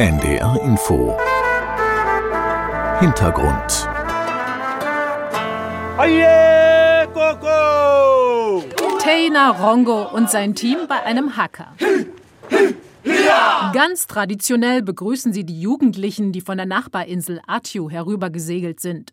NDR Info Hintergrund Teina Rongo und sein Team bei einem Hacker. Ganz traditionell begrüßen sie die Jugendlichen, die von der Nachbarinsel Atju herübergesegelt sind.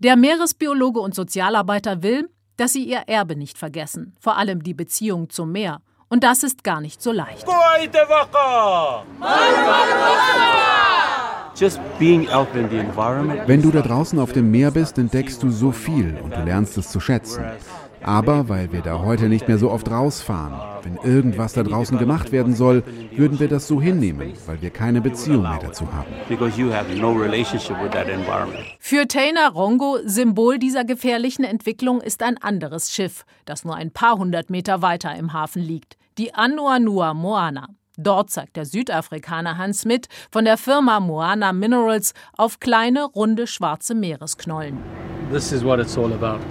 Der Meeresbiologe und Sozialarbeiter will, dass sie ihr Erbe nicht vergessen, vor allem die Beziehung zum Meer. Und das ist gar nicht so leicht. Wenn du da draußen auf dem Meer bist, entdeckst du so viel und du lernst es zu schätzen. Aber weil wir da heute nicht mehr so oft rausfahren, wenn irgendwas da draußen gemacht werden soll, würden wir das so hinnehmen, weil wir keine Beziehung mehr dazu haben. Für Tainer Rongo, Symbol dieser gefährlichen Entwicklung, ist ein anderes Schiff, das nur ein paar hundert Meter weiter im Hafen liegt, die Anuanua Moana. Dort zeigt der Südafrikaner Hans Smith von der Firma Moana Minerals auf kleine, runde, schwarze Meeresknollen.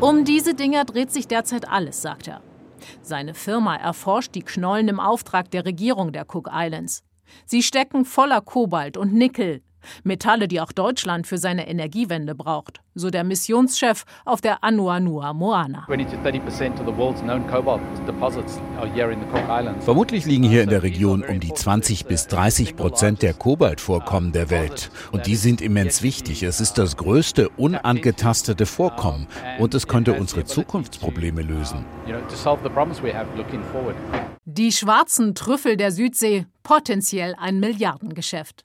Um diese Dinger dreht sich derzeit alles, sagt er. Seine Firma erforscht die Knollen im Auftrag der Regierung der Cook Islands. Sie stecken voller Kobalt und Nickel, Metalle, die auch Deutschland für seine Energiewende braucht, so der Missionschef auf der Anuanua Moana. Vermutlich liegen hier in der Region um die 20 bis 30 Prozent der Kobaltvorkommen der Welt. Und die sind immens wichtig. Es ist das größte unangetastete Vorkommen und es könnte unsere Zukunftsprobleme lösen. Die schwarzen Trüffel der Südsee, potenziell ein Milliardengeschäft.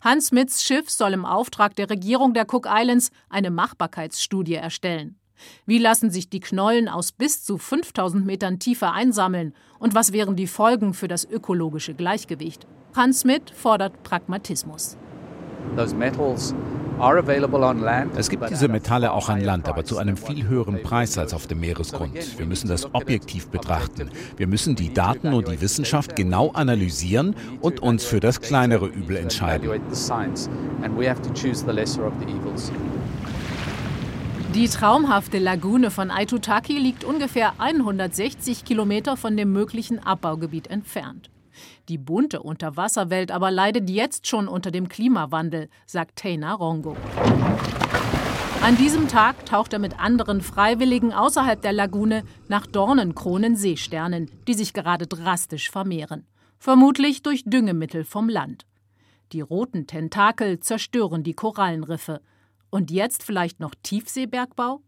Hans Smiths Schiff soll im Auftrag der Regierung der Cook Islands eine Machbarkeitsstudie erstellen. Wie lassen sich die Knollen aus bis zu 5000 Metern Tiefe einsammeln und was wären die Folgen für das ökologische Gleichgewicht? Hans Smith fordert Pragmatismus. Those metals es gibt diese Metalle auch an Land, aber zu einem viel höheren Preis als auf dem Meeresgrund. Wir müssen das objektiv betrachten. Wir müssen die Daten und die Wissenschaft genau analysieren und uns für das kleinere Übel entscheiden. Die traumhafte Lagune von Aitutaki liegt ungefähr 160 Kilometer von dem möglichen Abbaugebiet entfernt. Die bunte Unterwasserwelt aber leidet jetzt schon unter dem Klimawandel, sagt Teina Rongo. An diesem Tag taucht er mit anderen Freiwilligen außerhalb der Lagune nach Dornenkronen-Seesternen, die sich gerade drastisch vermehren. Vermutlich durch Düngemittel vom Land. Die roten Tentakel zerstören die Korallenriffe. Und jetzt vielleicht noch Tiefseebergbau?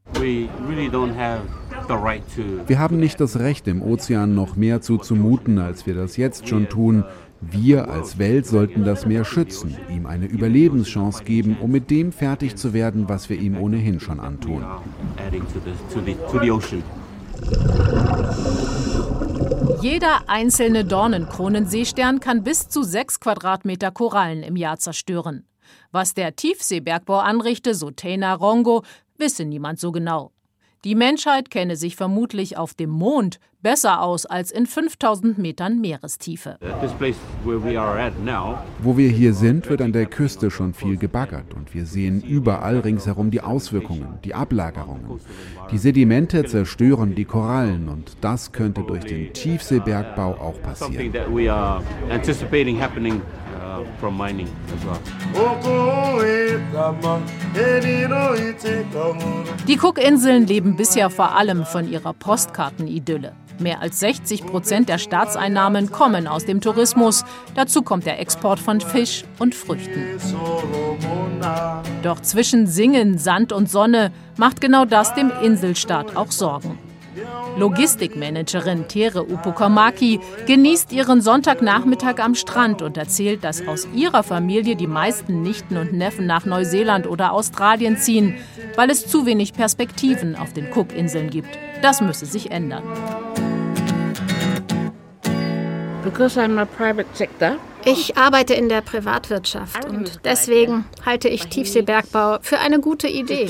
Wir haben nicht das Recht, dem Ozean noch mehr zuzumuten, als wir das jetzt schon tun. Wir als Welt sollten das Meer schützen, ihm eine Überlebenschance geben, um mit dem fertig zu werden, was wir ihm ohnehin schon antun. Jeder einzelne Dornenkronenseestern kann bis zu sechs Quadratmeter Korallen im Jahr zerstören. Was der Tiefseebergbau anrichte, so Tena Rongo, wisse niemand so genau. Die Menschheit kenne sich vermutlich auf dem Mond besser aus als in 5000 Metern Meerestiefe. Wo wir hier sind, wird an der Küste schon viel gebaggert und wir sehen überall ringsherum die Auswirkungen, die Ablagerungen. Die Sedimente zerstören die Korallen und das könnte durch den Tiefseebergbau auch passieren from mining as well. Die Cookinseln leben bisher vor allem von ihrer Postkartenidylle. Mehr als 60 Prozent der Staatseinnahmen kommen aus dem Tourismus. Dazu kommt der Export von Fisch und Früchten. Doch zwischen Singen, Sand und Sonne macht genau das dem Inselstaat auch Sorgen. Logistikmanagerin Tere Upukamaki genießt ihren Sonntagnachmittag am Strand und erzählt, dass aus ihrer Familie die meisten Nichten und Neffen nach Neuseeland oder Australien ziehen, weil es zu wenig Perspektiven auf den Cookinseln gibt. Das müsse sich ändern. Because I'm a private sector, ich arbeite in der Privatwirtschaft und deswegen halte ich Tiefseebergbau für eine gute Idee.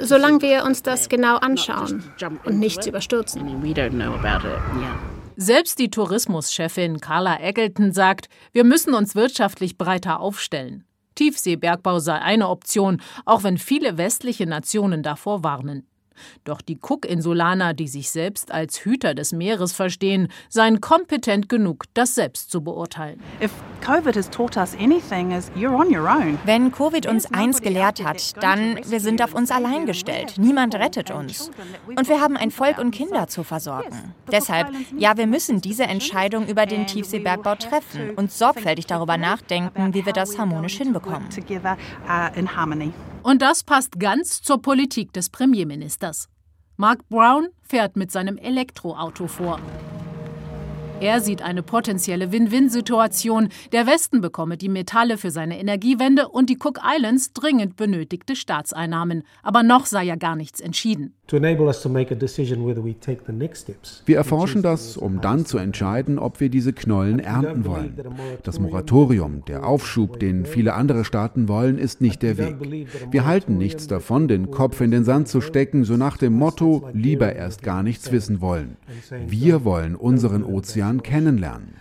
Solange wir uns das genau anschauen und nichts überstürzen. Selbst die Tourismuschefin Carla Eggleton sagt, wir müssen uns wirtschaftlich breiter aufstellen. Tiefseebergbau sei eine Option, auch wenn viele westliche Nationen davor warnen. Doch die Cook-Insulaner, die sich selbst als Hüter des Meeres verstehen, seien kompetent genug, das selbst zu beurteilen. Wenn Covid uns eins gelehrt hat, dann wir sind auf uns allein gestellt. Niemand rettet uns. Und wir haben ein Volk und Kinder zu versorgen. Deshalb, ja, wir müssen diese Entscheidung über den Tiefseebergbau treffen und sorgfältig darüber nachdenken, wie wir das harmonisch hinbekommen. Und das passt ganz zur Politik des Premierministers. Mark Brown fährt mit seinem Elektroauto vor. Er sieht eine potenzielle Win-Win-Situation. Der Westen bekomme die Metalle für seine Energiewende und die Cook Islands dringend benötigte Staatseinnahmen. Aber noch sei ja gar nichts entschieden. Wir erforschen das, um dann zu entscheiden, ob wir diese Knollen ernten wollen. Das Moratorium, der Aufschub, den viele andere Staaten wollen, ist nicht der Weg. Wir halten nichts davon, den Kopf in den Sand zu stecken, so nach dem Motto, lieber erst gar nichts wissen wollen. Wir wollen unseren Ozean Jahren kennenlernen.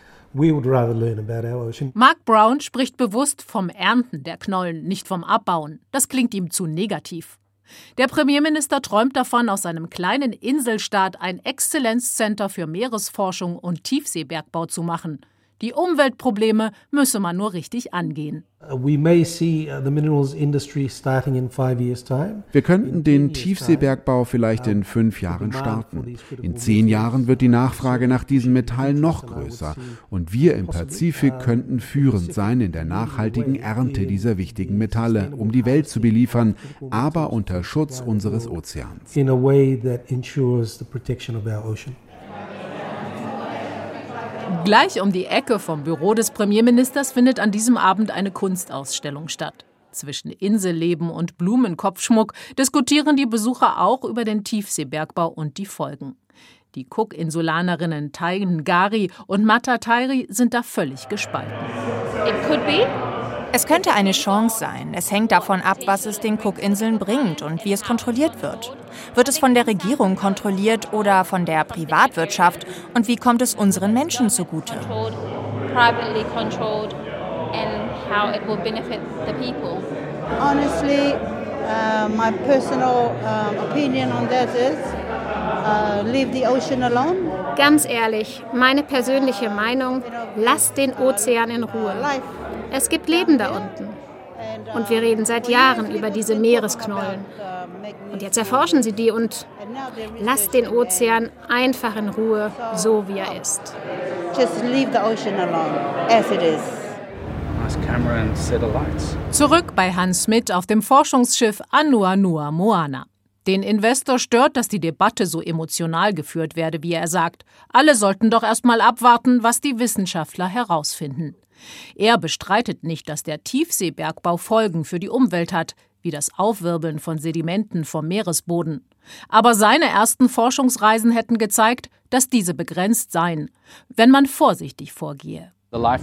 Mark Brown spricht bewusst vom Ernten der Knollen, nicht vom Abbauen. Das klingt ihm zu negativ. Der Premierminister träumt davon, aus seinem kleinen Inselstaat ein Exzellenzcenter für Meeresforschung und Tiefseebergbau zu machen. Die Umweltprobleme müsse man nur richtig angehen. Uh, uh, Wir könnten den Tiefseebergbau vielleicht in fünf Jahren starten. In zehn Jahren wird die Nachfrage nach diesen Metallen noch größer und wir im Pazifik könnten führend sein in der nachhaltigen Ernte dieser wichtigen Metalle, um die Welt zu beliefern, aber unter Schutz unseres Ozeans. Gleich um die Ecke vom Büro des Premierministers findet an diesem Abend eine Kunstausstellung statt. Zwischen Inselleben und Blumenkopfschmuck diskutieren die Besucher auch über den Tiefseebergbau und die Folgen. Die Cook-Insulanerinnen Taigen Gari und Mata Tairi sind da völlig gespalten. It could be es könnte eine Chance sein. Es hängt davon ab, was es den Cookinseln bringt und wie es kontrolliert wird. Wird es von der Regierung kontrolliert oder von der Privatwirtschaft? Und wie kommt es unseren Menschen zugute? Honestly, uh, my personal uh, opinion on that is uh, leave the ocean alone. Ganz ehrlich, meine persönliche Meinung, lasst den Ozean in Ruhe. Es gibt Leben da unten. Und wir reden seit Jahren über diese Meeresknollen. Und jetzt erforschen sie die und lasst den Ozean einfach in Ruhe, so wie er ist. Just leave the ocean alone, as it is. Zurück bei Hans Smith auf dem Forschungsschiff Anuanua Moana. Den Investor stört, dass die Debatte so emotional geführt werde, wie er sagt. Alle sollten doch erst mal abwarten, was die Wissenschaftler herausfinden. Er bestreitet nicht, dass der Tiefseebergbau Folgen für die Umwelt hat, wie das Aufwirbeln von Sedimenten vom Meeresboden. Aber seine ersten Forschungsreisen hätten gezeigt, dass diese begrenzt seien, wenn man vorsichtig vorgehe. Wir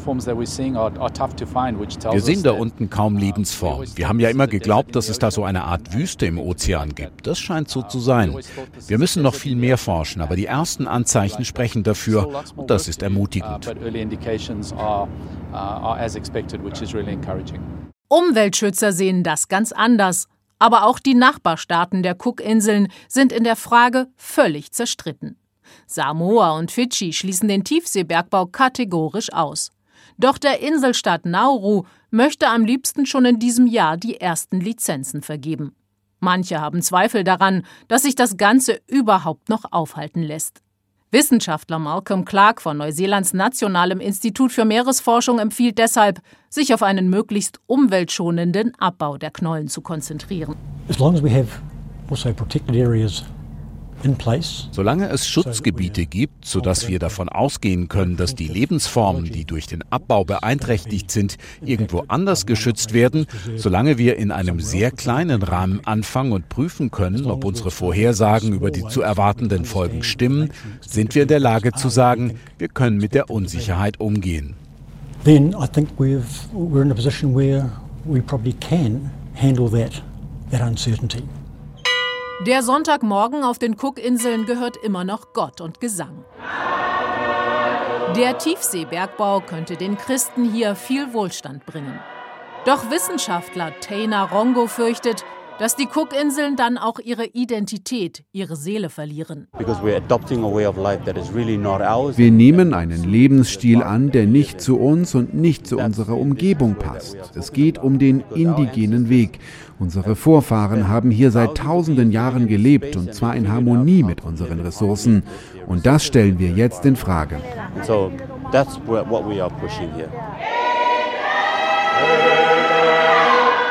sehen da unten kaum uh, Lebensform. Wir haben ja immer geglaubt, dass es da so eine Art Wüste im Ozean gibt. Das scheint so zu sein. Wir müssen noch viel mehr forschen, aber die ersten Anzeichen sprechen dafür und das ist ermutigend. Uh, Umweltschützer sehen das ganz anders. Aber auch die Nachbarstaaten der Cookinseln sind in der Frage völlig zerstritten. Samoa und Fidschi schließen den Tiefseebergbau kategorisch aus. Doch der Inselstaat Nauru möchte am liebsten schon in diesem Jahr die ersten Lizenzen vergeben. Manche haben Zweifel daran, dass sich das Ganze überhaupt noch aufhalten lässt. Wissenschaftler Malcolm Clark von Neuseelands Nationalem Institut für Meeresforschung empfiehlt deshalb, sich auf einen möglichst umweltschonenden Abbau der Knollen zu konzentrieren. As long as we have also protected areas Solange es Schutzgebiete gibt, sodass wir davon ausgehen können, dass die Lebensformen, die durch den Abbau beeinträchtigt sind, irgendwo anders geschützt werden, solange wir in einem sehr kleinen Rahmen anfangen und prüfen können, ob unsere Vorhersagen über die zu erwartenden Folgen stimmen, sind wir in der Lage zu sagen, wir können mit der Unsicherheit umgehen. Then I think we've, we're in a position where we probably can handle that, that uncertainty. Der Sonntagmorgen auf den Cookinseln gehört immer noch Gott und Gesang. Der Tiefseebergbau könnte den Christen hier viel Wohlstand bringen. Doch Wissenschaftler Taina Rongo fürchtet, dass die Cookinseln dann auch ihre Identität, ihre Seele verlieren. Wir nehmen einen Lebensstil an, der nicht zu uns und nicht zu unserer Umgebung passt. Es geht um den indigenen Weg. Unsere Vorfahren haben hier seit tausenden Jahren gelebt und zwar in Harmonie mit unseren Ressourcen. Und das stellen wir jetzt in Frage. So that's what we are pushing here.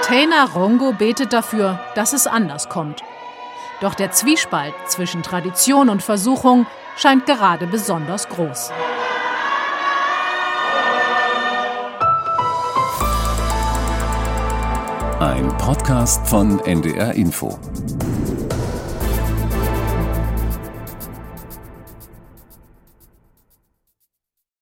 Taina Rongo betet dafür, dass es anders kommt. Doch der Zwiespalt zwischen Tradition und Versuchung scheint gerade besonders groß. Ein Podcast von NDR Info.